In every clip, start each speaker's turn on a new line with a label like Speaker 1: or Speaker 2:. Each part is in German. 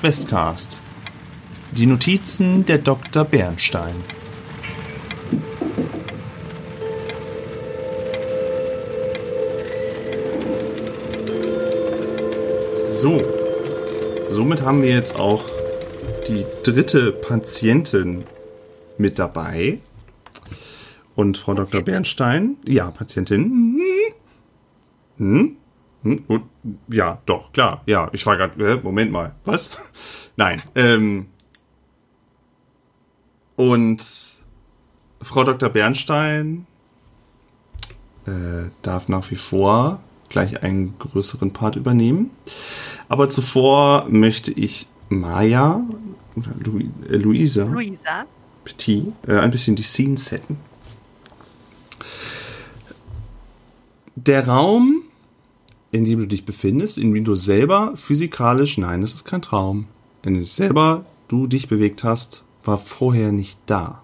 Speaker 1: Questcast. Die Notizen der Dr. Bernstein. So, somit haben wir jetzt auch die dritte Patientin mit dabei. Und Frau Dr. Bernstein, ja, Patientin. Hm? Hm? Und, ja, doch, klar. Ja, ich war gerade, äh, Moment mal, was? Nein. Ähm, und Frau Dr. Bernstein äh, darf nach wie vor gleich einen größeren Part übernehmen. Aber zuvor möchte ich Maya, Lu äh, Luisa,
Speaker 2: Luisa.
Speaker 1: Petit, äh, ein bisschen die Scene setten. Der Raum, in dem du dich befindest, in dem du selber physikalisch, nein, es ist kein Traum, in dem selber du dich bewegt hast, war vorher nicht da.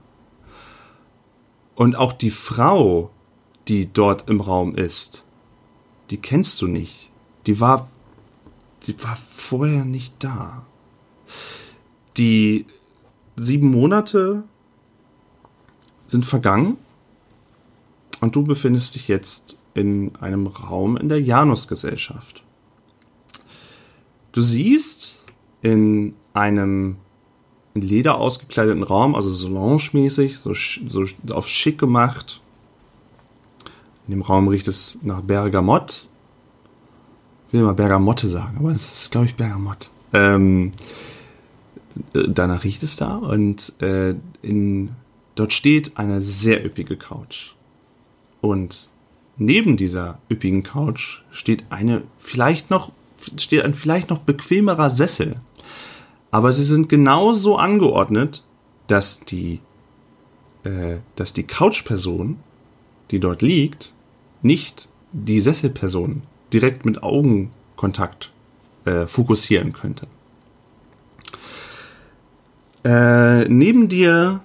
Speaker 1: Und auch die Frau, die dort im Raum ist, die kennst du nicht. Die war, die war vorher nicht da. Die sieben Monate sind vergangen und du befindest dich jetzt in einem Raum in der Janusgesellschaft. Du siehst in einem in Leder ausgekleideten Raum, also Solange-mäßig, so, so auf schick gemacht. In dem Raum riecht es nach Bergamott. Ich will mal Bergamotte sagen, aber das ist, glaube ich, Bergamott. Ähm, äh, danach riecht es da und äh, in, dort steht eine sehr üppige Couch. Und neben dieser üppigen Couch steht eine vielleicht noch steht ein vielleicht noch bequemerer Sessel. Aber sie sind genauso angeordnet, dass die äh, dass die Couchperson, die dort liegt, nicht die Sesselperson direkt mit Augenkontakt äh, fokussieren könnte. Äh, neben dir,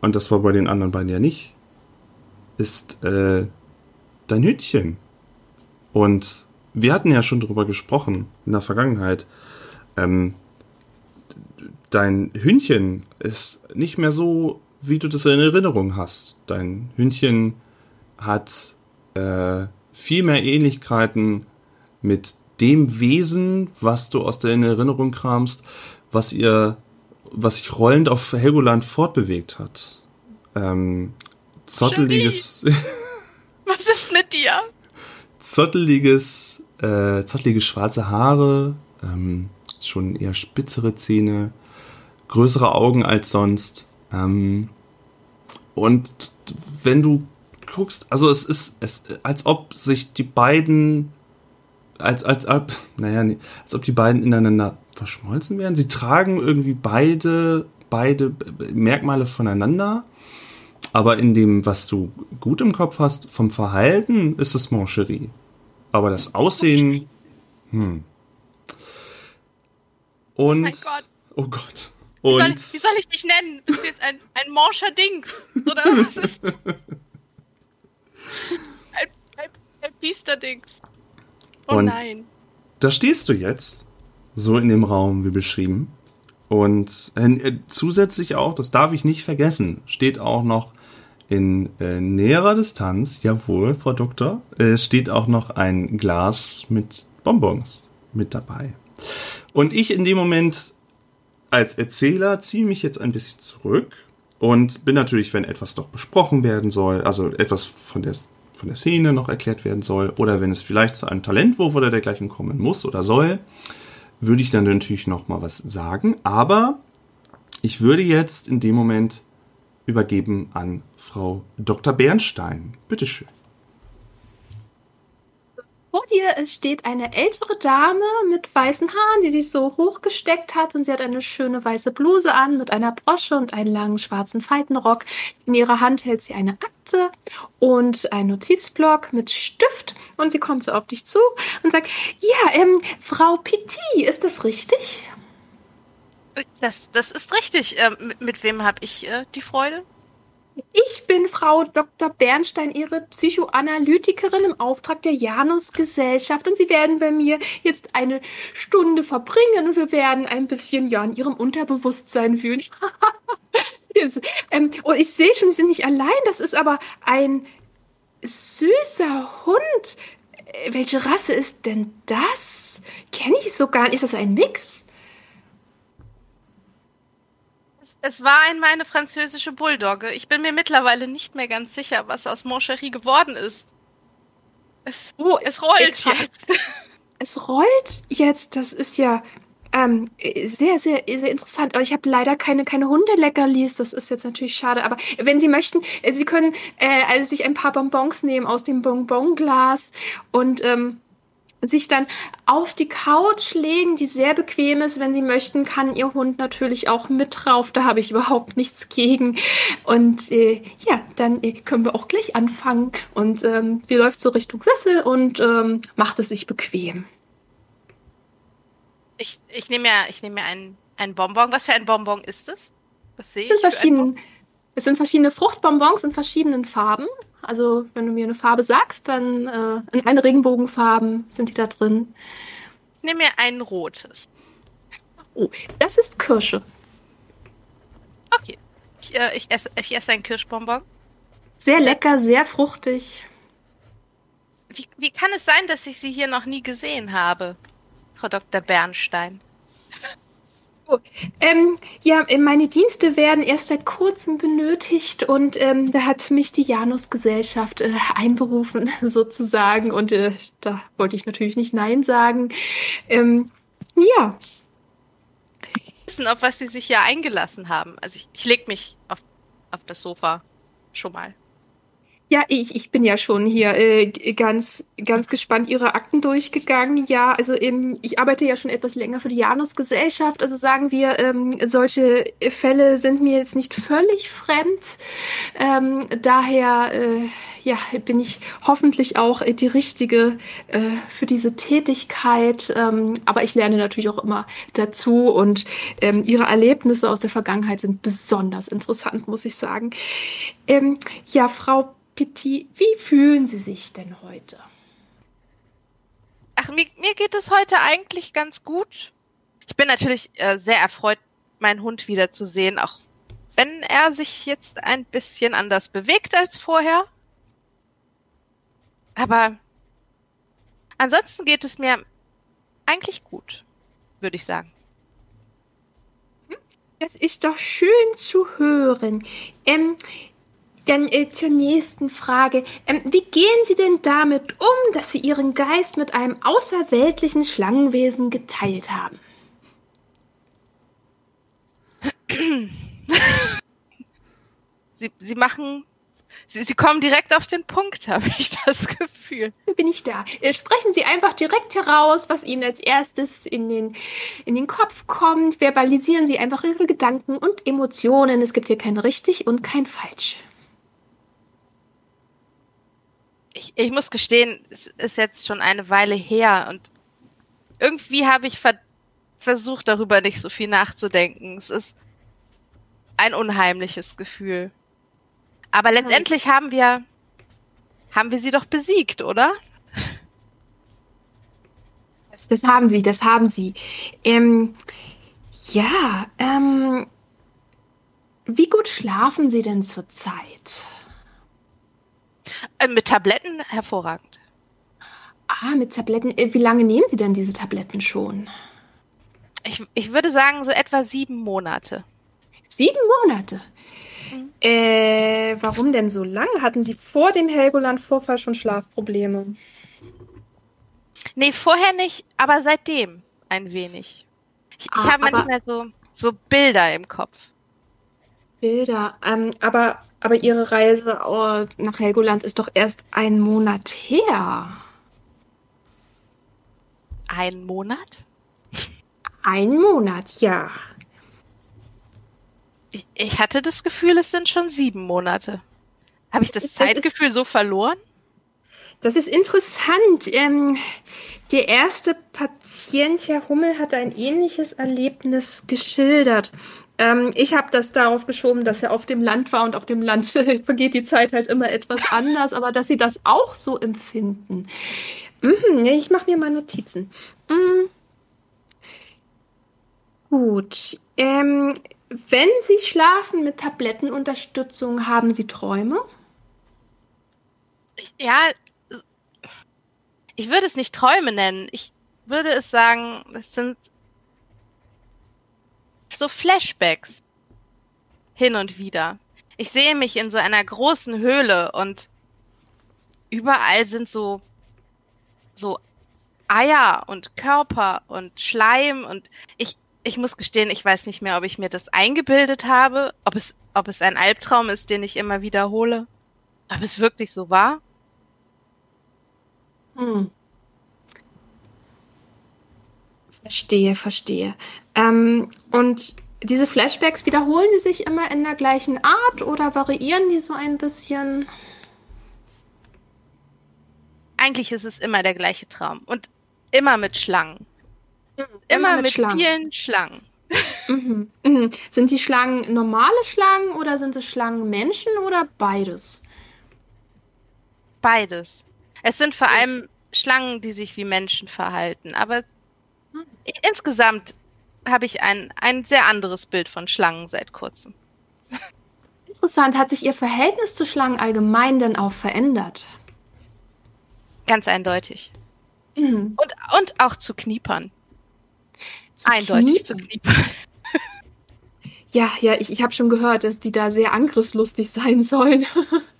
Speaker 1: und das war bei den anderen beiden ja nicht, ist äh, dein Hütchen. Und wir hatten ja schon darüber gesprochen in der Vergangenheit. Ähm, dein Hündchen ist nicht mehr so, wie du das in Erinnerung hast. Dein Hündchen hat äh, viel mehr Ähnlichkeiten mit dem Wesen, was du aus deiner Erinnerung kramst, was ihr, was sich rollend auf Helgoland fortbewegt hat. Ähm, zotteliges.
Speaker 2: Was ist mit dir?
Speaker 1: zotteliges, äh, zottelige schwarze Haare, ähm, schon eher spitzere Zähne, größere Augen als sonst. Ähm, und wenn du guckst, also es ist, es, als ob sich die beiden, als, als ob, naja, nee, als ob die beiden ineinander verschmolzen wären. Sie tragen irgendwie beide, beide Merkmale voneinander. Aber in dem, was du gut im Kopf hast, vom Verhalten ist es Mancherie. Aber das Aussehen, hm. Und,
Speaker 2: Mein Gott.
Speaker 1: oh Gott.
Speaker 2: Wie soll,
Speaker 1: Und,
Speaker 2: ich, wie soll ich dich nennen? Bist du jetzt ein, ein morscher Dings? Oder was ist? Ein, ein, ein Biesterdings. Oh
Speaker 1: Und-
Speaker 2: nein.
Speaker 1: da stehst du jetzt, so in dem Raum wie beschrieben. Und äh, zusätzlich auch, das darf ich nicht vergessen, steht auch noch in äh, näherer Distanz, jawohl, Frau Doktor, äh, steht auch noch ein Glas mit Bonbons mit dabei. Und ich in dem Moment als Erzähler ziehe mich jetzt ein bisschen zurück und bin natürlich, wenn etwas noch besprochen werden soll, also etwas von der, von der Szene noch erklärt werden soll, oder wenn es vielleicht zu einem Talentwurf oder dergleichen kommen muss oder soll, würde ich dann natürlich noch mal was sagen. Aber ich würde jetzt in dem Moment übergeben an Frau Dr. Bernstein. Bitteschön.
Speaker 3: Vor dir steht eine ältere Dame mit weißen Haaren, die sich so hochgesteckt hat und sie hat eine schöne weiße Bluse an mit einer Brosche und einen langen schwarzen Faltenrock. In ihrer Hand hält sie eine Akte und einen Notizblock mit Stift und sie kommt so auf dich zu und sagt, ja, ähm, Frau Petit, ist das richtig?
Speaker 2: Das, das ist richtig. Ähm, mit, mit wem habe ich äh, die Freude?
Speaker 3: Ich bin Frau Dr. Bernstein, Ihre Psychoanalytikerin im Auftrag der Janus-Gesellschaft und Sie werden bei mir jetzt eine Stunde verbringen und wir werden ein bisschen ja in Ihrem Unterbewusstsein fühlen. Jetzt, ähm, und ich sehe schon, Sie sind nicht allein. Das ist aber ein süßer Hund. Äh, Welche Rasse ist denn das? Kenne ich so gar nicht. Ist das ein Mix?
Speaker 2: Es, es war einmal eine französische Bulldogge. Ich bin mir mittlerweile nicht mehr ganz sicher, was aus Moncherie geworden ist. Es,
Speaker 3: Oh,
Speaker 2: es rollt
Speaker 3: jetzt-
Speaker 2: jetzt.
Speaker 3: Es rollt jetzt. Das ist ja ähm, sehr, sehr, sehr interessant. Aber ich habe leider keine, keine Hundeleckerlis. Das ist jetzt natürlich schade. Aber wenn Sie möchten, äh, Sie können äh, also sich ein paar Bonbons nehmen aus dem Bonbonglas und ähm, sich dann auf die Couch legen, die sehr bequem ist. Wenn Sie möchten, kann Ihr Hund natürlich auch mit drauf. Da habe ich überhaupt nichts gegen. Und äh, ja, dann äh, können wir auch gleich anfangen. Und ähm, sie läuft so Richtung Sessel und ähm, macht es sich bequem.
Speaker 2: Ich, ich nehme mir, ich nehme mir einen, einen Bonbon. Was für ein Bonbon ist es? Was sehe
Speaker 3: Es sind
Speaker 2: ich?
Speaker 3: verschiedene, es sind verschiedene Fruchtbonbons in verschiedenen Farben. Also wenn du mir eine Farbe sagst, dann äh, in eine Regenbogenfarben sind die da drin.
Speaker 2: Ich nehme mir ein rotes.
Speaker 3: Oh, das ist Kirsche.
Speaker 2: Okay. Ich, äh, ich, esse, ich esse ein Kirschbonbon.
Speaker 3: Sehr lecker, sehr fruchtig.
Speaker 2: Wie, wie kann es sein, dass ich Sie hier noch nie gesehen habe, Frau Dr. Bernstein?
Speaker 3: Ähm, ja, äh, meine Dienste werden erst seit kurzem benötigt und ähm, da hat mich die Janus-Gesellschaft äh, einberufen, sozusagen. Und äh, da wollte ich natürlich nicht Nein sagen. Ähm, ja,
Speaker 2: Wissen, auf was Sie sich hier eingelassen haben. Also ich, ich leg mich auf, auf das Sofa schon mal.
Speaker 3: Ja, ich, ich bin ja schon hier äh, ganz, ganz gespannt Ihre Akten durchgegangen. Ja, also ähm, ich arbeite ja schon etwas länger für die Janus-Gesellschaft. Also sagen wir, ähm, solche Fälle sind mir jetzt nicht völlig fremd. Ähm, daher, äh, ja, bin ich hoffentlich auch die Richtige äh, für diese Tätigkeit. Ähm, aber ich lerne natürlich auch immer dazu und ähm, Ihre Erlebnisse aus der Vergangenheit sind besonders interessant, muss ich sagen. Ähm, ja, Frau Petit, wie fühlen Sie sich denn heute?
Speaker 2: Ach, mir, mir geht es heute eigentlich ganz gut. Ich bin natürlich äh, sehr erfreut, meinen Hund wiederzusehen, auch wenn er sich jetzt ein bisschen anders bewegt als vorher. Aber ansonsten geht es mir eigentlich gut, würde ich sagen.
Speaker 3: Das ist doch schön zu hören. Ähm, dann äh, zur nächsten Frage. Ähm, wie gehen Sie denn damit um, dass Sie Ihren Geist mit einem außerweltlichen Schlangenwesen geteilt haben?
Speaker 2: Sie, sie machen, sie, sie kommen direkt auf den Punkt, habe ich das Gefühl.
Speaker 3: Bin ich da. Äh, sprechen Sie einfach direkt heraus, was Ihnen als erstes in den, in den Kopf kommt. Verbalisieren Sie einfach Ihre Gedanken und Emotionen. Es gibt hier kein richtig und kein falsch.
Speaker 2: Ich, ich muss gestehen, es ist jetzt schon eine Weile her und irgendwie habe ich ver versucht, darüber nicht so viel nachzudenken. Es ist ein unheimliches Gefühl. Aber letztendlich haben wir, haben wir sie doch besiegt, oder?
Speaker 3: Das, das haben Sie, das haben Sie. Ähm, ja, ähm, wie gut schlafen Sie denn zurzeit?
Speaker 2: Äh, mit Tabletten hervorragend.
Speaker 3: Ah, mit Tabletten. Äh, Wie lange nehmen Sie denn diese Tabletten schon?
Speaker 2: Ich, ich würde sagen, so etwa sieben Monate.
Speaker 3: Sieben Monate. Äh, warum denn so lange? Hatten Sie vor dem Helgoland-Vorfall schon Schlafprobleme?
Speaker 2: Nee, vorher nicht, aber seitdem ein wenig. Ich, ich
Speaker 3: Ah,
Speaker 2: habe manchmal so, so Bilder im Kopf.
Speaker 3: Bilder. Ähm, aber, aber Ihre Reise oh, nach Helgoland ist doch erst ein Monat her.
Speaker 2: Ein Monat?
Speaker 3: Ein Monat, ja.
Speaker 2: Ich, ich hatte das Gefühl, es sind schon sieben Monate. Habe ich
Speaker 3: Das
Speaker 2: das
Speaker 3: das ist-
Speaker 2: Zeitgefühl so verloren?
Speaker 3: Das ist interessant. Ähm, der erste Patient, Herr Hummel, hat ein ähnliches Erlebnis geschildert. Ähm, ich habe das darauf geschoben, dass er auf dem Land war und auf dem Land vergeht die Zeit halt immer etwas anders, aber dass sie das auch so empfinden. Mhm, ich mache mir mal Notizen. Mhm. Gut. Ähm, wenn Sie schlafen mit Tablettenunterstützung, haben Sie Träume?
Speaker 2: Ja, ich würde es nicht Träume nennen. Ich würde es sagen, es sind so Flashbacks hin und wieder. Ich sehe mich in so einer großen Höhle und überall sind so so Eier und Körper und Schleim und ich ich muss gestehen, ich weiß nicht mehr, ob ich mir das eingebildet habe, ob es ob es ein Albtraum ist, den ich immer wiederhole, ob es wirklich so war.
Speaker 3: Hm. Verstehe, verstehe. Ähm, und diese Flashbacks wiederholen die sich immer in der gleichen Art oder variieren die so ein bisschen?
Speaker 2: Eigentlich ist es immer der gleiche Traum und immer mit Schlangen. Mhm, immer, immer, mit, mit Schlangen. vielen Schlangen.
Speaker 3: Mhm, mhm. Sind die Schlangen normale Schlangen oder sind es Schlangen Menschen oder beides?
Speaker 2: Beides. Es sind vor allem Schlangen, die sich wie Menschen verhalten, aber. Insgesamt habe ich ein, ein sehr anderes Bild von Schlangen seit kurzem.
Speaker 3: Interessant, hat sich Ihr Verhältnis zu Schlangen allgemein denn auch verändert?
Speaker 2: Ganz eindeutig. Mhm. Und, und auch zu Kniepern.
Speaker 3: Zu eindeutig Kniepern. zu Kniepern. Ja, ja, ich, ich habe schon gehört, dass die da sehr angriffslustig sein sollen.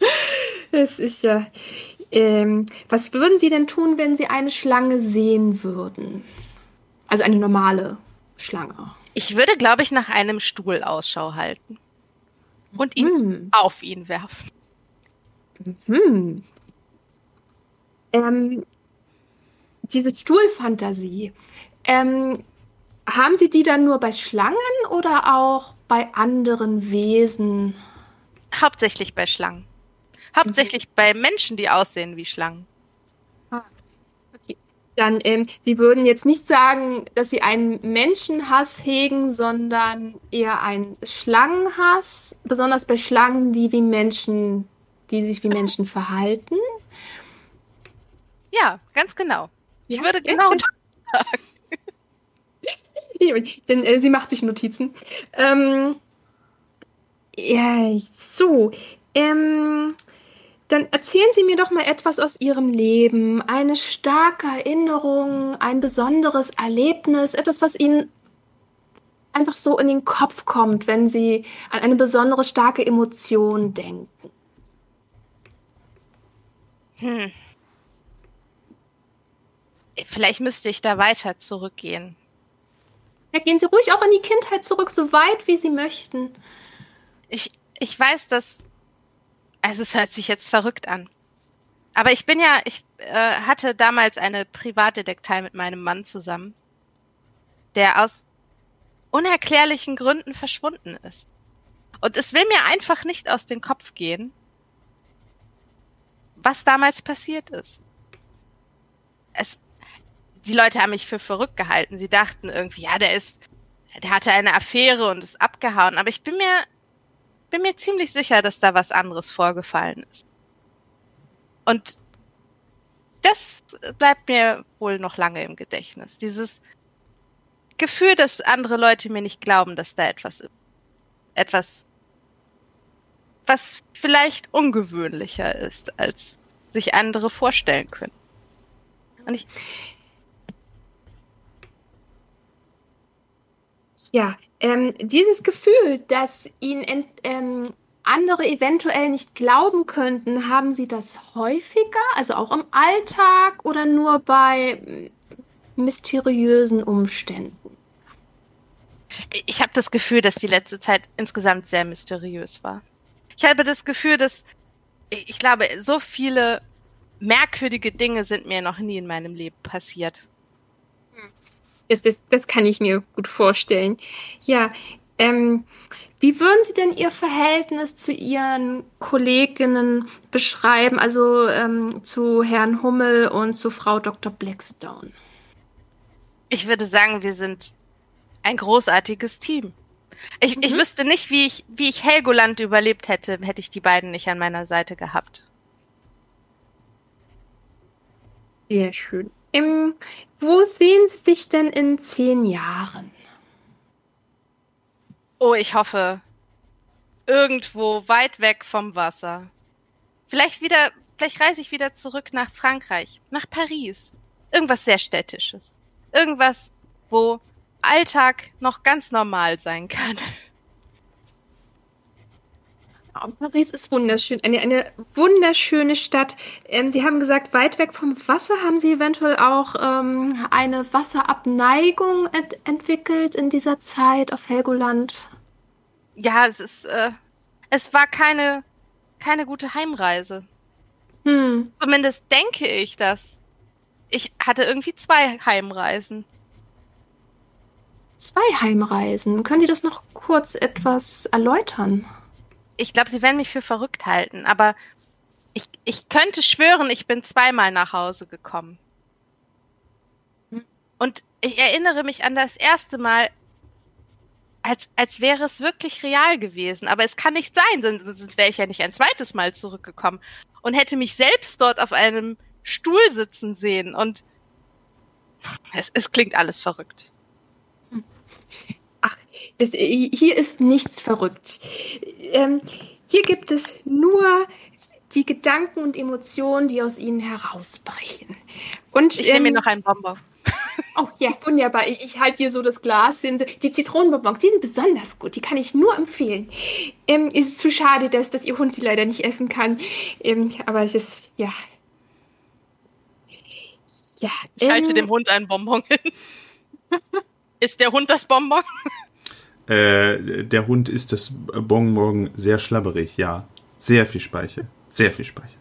Speaker 3: das ist ja. Ähm, was würden Sie denn tun, wenn Sie eine Schlange sehen würden? Also eine normale Schlange.
Speaker 2: Ich würde, glaube ich, nach einem Stuhl Ausschau halten. Und ihn hm. auf ihn werfen.
Speaker 3: Hm. Ähm, diese Stuhlfantasie, ähm, haben Sie die dann nur bei Schlangen oder auch bei anderen Wesen?
Speaker 2: Hauptsächlich bei Schlangen. Hauptsächlich mhm. bei Menschen, die aussehen wie Schlangen
Speaker 3: dann, ähm, Sie würden jetzt nicht sagen, dass Sie einen Menschenhass hegen, sondern eher einen Schlangenhass, besonders bei Schlangen, die wie Menschen, die sich wie Menschen verhalten.
Speaker 2: Ja, ganz genau. Ich ja, würde genau das sagen.
Speaker 3: Denn äh, sie macht sich Notizen. Ähm, ja, so. Ähm, dann erzählen Sie mir doch mal etwas aus Ihrem Leben, eine starke Erinnerung, ein besonderes Erlebnis, etwas, was Ihnen einfach so in den Kopf kommt, wenn Sie an eine besondere starke Emotion denken.
Speaker 2: Hm. Vielleicht müsste ich da weiter zurückgehen.
Speaker 3: Ja, gehen Sie ruhig auch in die Kindheit zurück, so weit wie Sie möchten.
Speaker 2: Ich, ich weiß, dass also es hört sich jetzt verrückt an. Aber ich bin ja, ich äh, hatte damals eine Privatdetektei mit meinem Mann zusammen, der aus unerklärlichen Gründen verschwunden ist. Und es will mir einfach nicht aus dem Kopf gehen, was damals passiert ist. Es, die Leute haben mich für verrückt gehalten. Sie dachten irgendwie, ja, der ist, der hatte eine Affäre und ist abgehauen. Aber ich bin mir bin mir ziemlich sicher, dass da was anderes vorgefallen ist. Und das bleibt mir wohl noch lange im Gedächtnis. Dieses Gefühl, dass andere Leute mir nicht glauben, dass da etwas ist. Etwas, was vielleicht ungewöhnlicher ist, als sich andere vorstellen können. Und ich.
Speaker 3: Ja, ähm, dieses Gefühl, dass ihnen ähm, andere eventuell nicht glauben könnten, haben sie das häufiger, also auch im Alltag oder nur bei mm, mysteriösen Umständen?
Speaker 2: Ich habe das Gefühl, dass die letzte Zeit insgesamt sehr mysteriös war. Ich habe das Gefühl, dass ich glaube, so viele merkwürdige Dinge sind mir noch nie in meinem Leben passiert.
Speaker 3: Das, das, das kann ich mir gut vorstellen. Ja, ähm, wie würden Sie denn Ihr Verhältnis zu Ihren Kolleginnen beschreiben, also ähm, zu Herrn Hummel und zu Frau Dr. Blackstone?
Speaker 2: Ich würde sagen, wir sind ein großartiges Team. Ich, ich
Speaker 3: Mhm.
Speaker 2: wüsste nicht, wie ich, wie ich Helgoland überlebt hätte, hätte ich die beiden nicht an meiner Seite gehabt.
Speaker 3: Sehr schön. Ähm, wo sehen Sie sich denn in zehn Jahren?
Speaker 2: Oh, ich hoffe, irgendwo weit weg vom Wasser. Vielleicht wieder, vielleicht reise ich wieder zurück nach Frankreich, nach Paris. Irgendwas sehr städtisches. Irgendwas, wo Alltag noch ganz normal sein kann.
Speaker 3: Paris ist wunderschön, eine, eine wunderschöne Stadt. Ähm, Sie haben gesagt, weit weg vom Wasser. Haben Sie eventuell auch ähm, eine Wasserabneigung ent entwickelt in dieser Zeit auf Helgoland?
Speaker 2: Ja, es ist, äh, es war keine, keine gute Heimreise.
Speaker 3: Hm.
Speaker 2: Zumindest denke ich das. Ich hatte irgendwie zwei Heimreisen.
Speaker 3: Zwei Heimreisen. Können Sie das noch kurz etwas erläutern?
Speaker 2: Ich glaube, sie werden mich für verrückt halten, aber ich, ich könnte schwören, ich bin zweimal nach Hause gekommen.
Speaker 3: Hm.
Speaker 2: Und ich erinnere mich an das erste Mal, als, als wäre es wirklich real gewesen. Aber es kann nicht sein, sonst, sonst wäre ich ja nicht ein zweites Mal zurückgekommen und hätte mich selbst dort auf einem Stuhl sitzen sehen. Und es, es klingt alles verrückt.
Speaker 3: Das, hier ist nichts verrückt. Ähm, hier gibt es nur die Gedanken und Emotionen, die aus ihnen herausbrechen. Und
Speaker 2: Ich nehme
Speaker 3: ähm,
Speaker 2: mir noch einen Bonbon.
Speaker 3: Oh ja, wunderbar. Ich, ich halte hier so das Glas hin. Die Zitronenbonbons, die sind besonders gut. Die kann ich nur empfehlen. Ähm, ist zu schade, dass, dass Ihr Hund sie leider nicht essen kann. Ähm, aber es ist, ja. Ja.
Speaker 2: Ich halte
Speaker 3: ähm,
Speaker 2: dem Hund einen Bonbon hin. Ist der Hund das Bonbon?
Speaker 1: Äh, der Hund ist das Bonbon sehr schlabberig, ja. Sehr viel Speichel. Sehr viel Speichel.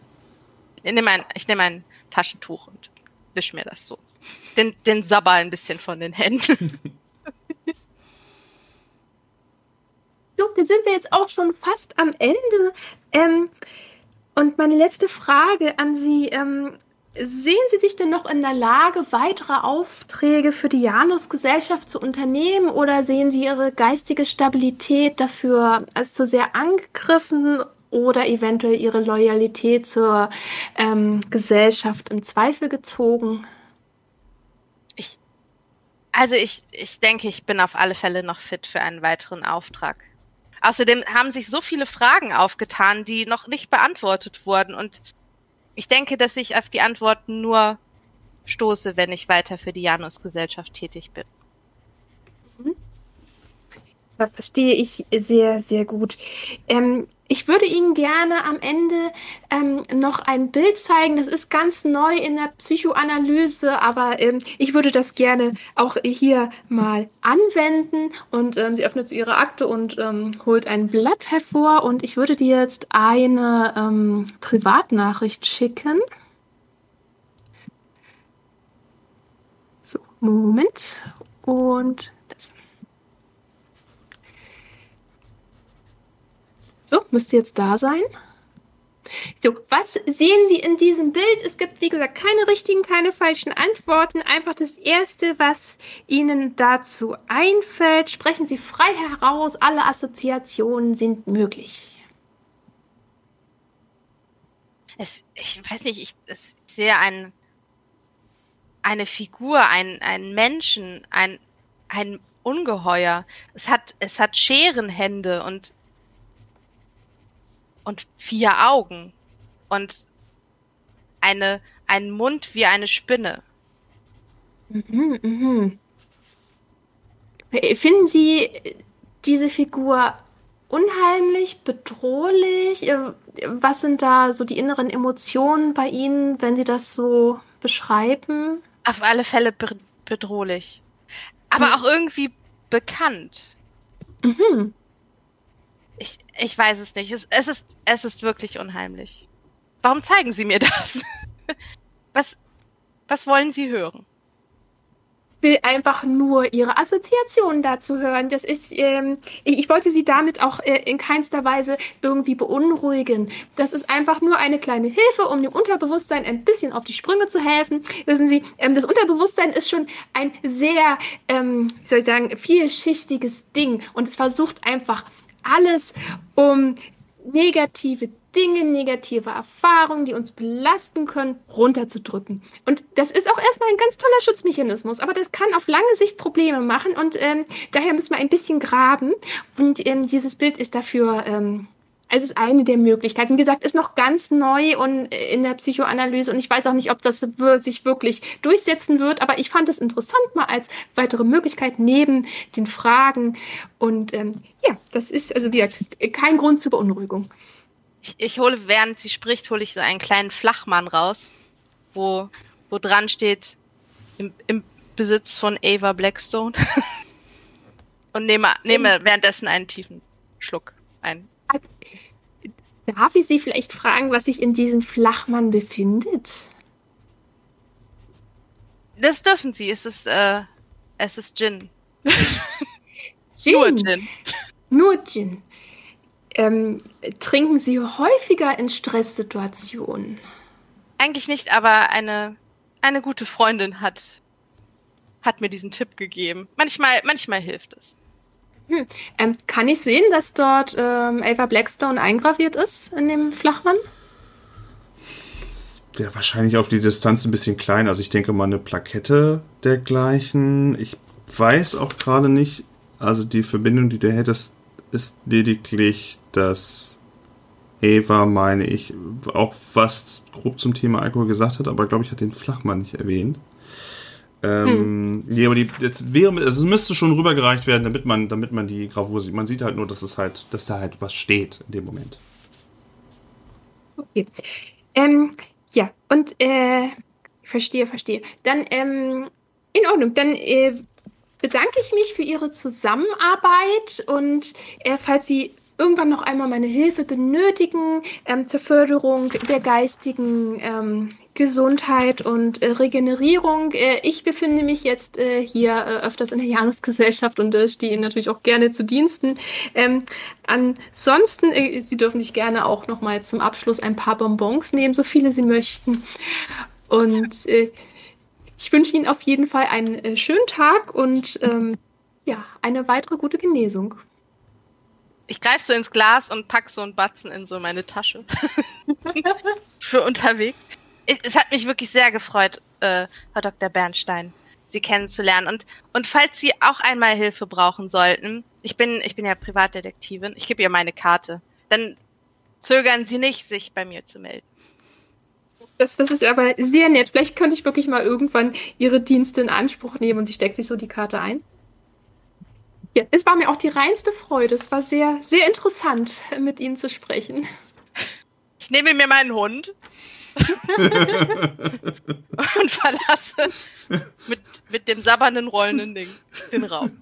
Speaker 2: Ich nehme ein, ich nehme ein Taschentuch und wisch mir das so. Den, den Sabber ein bisschen von den Händen.
Speaker 3: So, dann sind wir jetzt auch schon fast am Ende. Ähm, und meine letzte Frage an Sie. Ähm, sehen Sie sich denn noch in der Lage, weitere Aufträge für die Janus-Gesellschaft zu unternehmen oder sehen Sie Ihre geistige Stabilität dafür als zu sehr angegriffen oder eventuell Ihre Loyalität zur ähm, Gesellschaft im Zweifel gezogen?
Speaker 2: Ich, also ich, ich denke, ich bin auf alle Fälle noch fit für einen weiteren Auftrag. Außerdem haben sich so viele Fragen aufgetan, die noch nicht beantwortet wurden. Und ich denke, dass ich auf die Antworten nur stoße, wenn ich weiter für die Janus-Gesellschaft tätig bin.
Speaker 3: Verstehe ich sehr, sehr gut. Ähm, ich würde Ihnen gerne am Ende ähm, noch ein Bild zeigen. Das ist ganz neu in der Psychoanalyse, aber ähm, ich würde das gerne auch hier mal anwenden. Und ähm, sie öffnet so ihre Akte und ähm, holt ein Blatt hervor. Und ich würde dir jetzt eine ähm, Privatnachricht schicken. So, Moment. Und das. So, müsste jetzt da sein. So, was sehen Sie in diesem Bild? Es gibt, wie gesagt, keine richtigen, keine falschen Antworten. Einfach das Erste, was Ihnen dazu einfällt. Sprechen Sie frei heraus. Alle Assoziationen sind möglich.
Speaker 2: Es, ich weiß nicht, ich, es, ich sehe ein, eine Figur, ein, einen Menschen, ein, ein Ungeheuer. Es hat, es hat Scherenhände und, und vier Augen und eine, einen Mund wie eine Spinne.
Speaker 3: Mhm, mhm. Finden Sie diese Figur unheimlich, bedrohlich? Äh, Was sind da so die inneren Emotionen bei Ihnen, wenn Sie das so beschreiben?
Speaker 2: Auf alle Fälle be bedrohlich. Aber
Speaker 3: Hm.
Speaker 2: auch irgendwie bekannt.
Speaker 3: Mhm.
Speaker 2: Ich, ich weiß es nicht. Es, es, ist, es ist wirklich unheimlich. Warum zeigen Sie mir das? Was, was wollen Sie hören?
Speaker 3: will einfach nur ihre Assoziationen dazu hören. Das ist, ähm, ich wollte sie damit auch äh, in keinster Weise irgendwie beunruhigen. Das ist einfach nur eine kleine Hilfe, um dem Unterbewusstsein ein bisschen auf die Sprünge zu helfen. Wissen Sie, ähm, das Unterbewusstsein ist schon ein sehr, ähm, wie soll ich sagen, vielschichtiges Ding und es versucht einfach alles, um negative Dinge, negative Erfahrungen, die uns belasten können, runterzudrücken. Und das ist auch erstmal ein ganz toller Schutzmechanismus, aber das kann auf lange Sicht Probleme machen und ähm, daher müssen wir ein bisschen graben. Und ähm, dieses Bild ist dafür ähm, es ist eine der Möglichkeiten. Wie gesagt, ist noch ganz neu und äh, in der Psychoanalyse und ich weiß auch nicht, ob das sich wirklich durchsetzen wird, aber ich fand es interessant mal als weitere Möglichkeit neben den Fragen und ähm, ja, das ist also wie gesagt kein Grund zur Beunruhigung.
Speaker 2: Ich, ich hole, während sie spricht, hole ich so einen kleinen Flachmann raus, wo, wo dran steht, im, im Besitz von Ava Blackstone. und nehme, nehme währenddessen einen tiefen Schluck ein.
Speaker 3: Darf ich Sie vielleicht fragen, was sich in diesem Flachmann befindet?
Speaker 2: Das dürfen Sie. Es ist, äh, es ist Gin.
Speaker 3: Gin. Nur Gin. Nur Gin. Ähm, trinken Sie häufiger in Stresssituationen?
Speaker 2: Eigentlich nicht, aber eine, eine gute Freundin hat, hat mir diesen Tipp gegeben. Manchmal, manchmal hilft es.
Speaker 3: Hm. Ähm, kann ich sehen, dass dort ähm, Ava Blackstone eingraviert ist in dem Flachmann?
Speaker 1: Wäre wahrscheinlich auf die Distanz ein bisschen klein. Also ich denke mal eine Plakette dergleichen. Ich weiß auch gerade nicht, also die Verbindung, die du hättest, ist lediglich, dass Eva, meine ich, auch was grob zum Thema Alkohol gesagt hat, aber glaube ich, hat den Flachmann nicht erwähnt. Ähm, hm. Nee, aber die, jetzt wäre, also es müsste schon rübergereicht werden, damit man, damit man die Gravur sieht. Man sieht halt nur, dass es halt, dass da halt was steht in dem Moment.
Speaker 3: Okay. Ähm, ja, und äh, verstehe, verstehe. Dann, ähm, in Ordnung. Dann äh, bedanke ich mich für Ihre Zusammenarbeit und äh, falls Sie irgendwann noch einmal meine Hilfe benötigen ähm, zur Förderung der geistigen ähm, Gesundheit und äh, Regenerierung. Äh, ich befinde mich jetzt äh, hier öfters in der Janusgesellschaft und stehe Ihnen natürlich auch gerne zu Diensten. Ähm, ansonsten, Sie dürfen sich gerne auch noch mal zum Abschluss ein paar Bonbons nehmen, so viele Sie möchten. Und ich wünsche Ihnen auf jeden Fall einen schönen Tag und ähm, ja, eine weitere gute Genesung
Speaker 2: ich greife so ins Glas und pack so einen Batzen in so meine Tasche. Für unterwegs. Es hat mich wirklich sehr gefreut, äh, Frau Dr. Bernstein, Sie kennenzulernen. Und, und falls Sie auch einmal Hilfe brauchen sollten, ich bin, ich bin ja Privatdetektivin, ich gebe ihr meine Karte, dann zögern Sie nicht, sich bei mir zu melden.
Speaker 3: Das, das ist aber sehr nett. Vielleicht könnte ich wirklich mal irgendwann Ihre Dienste in Anspruch nehmen und sie steckt sich so die Karte ein. Ja, es war mir auch die reinste Freude. Es war sehr, sehr interessant, mit Ihnen zu sprechen.
Speaker 2: Ich nehme mir meinen Hund und verlasse mit, mit dem sabbernden, rollenden Ding den Raum.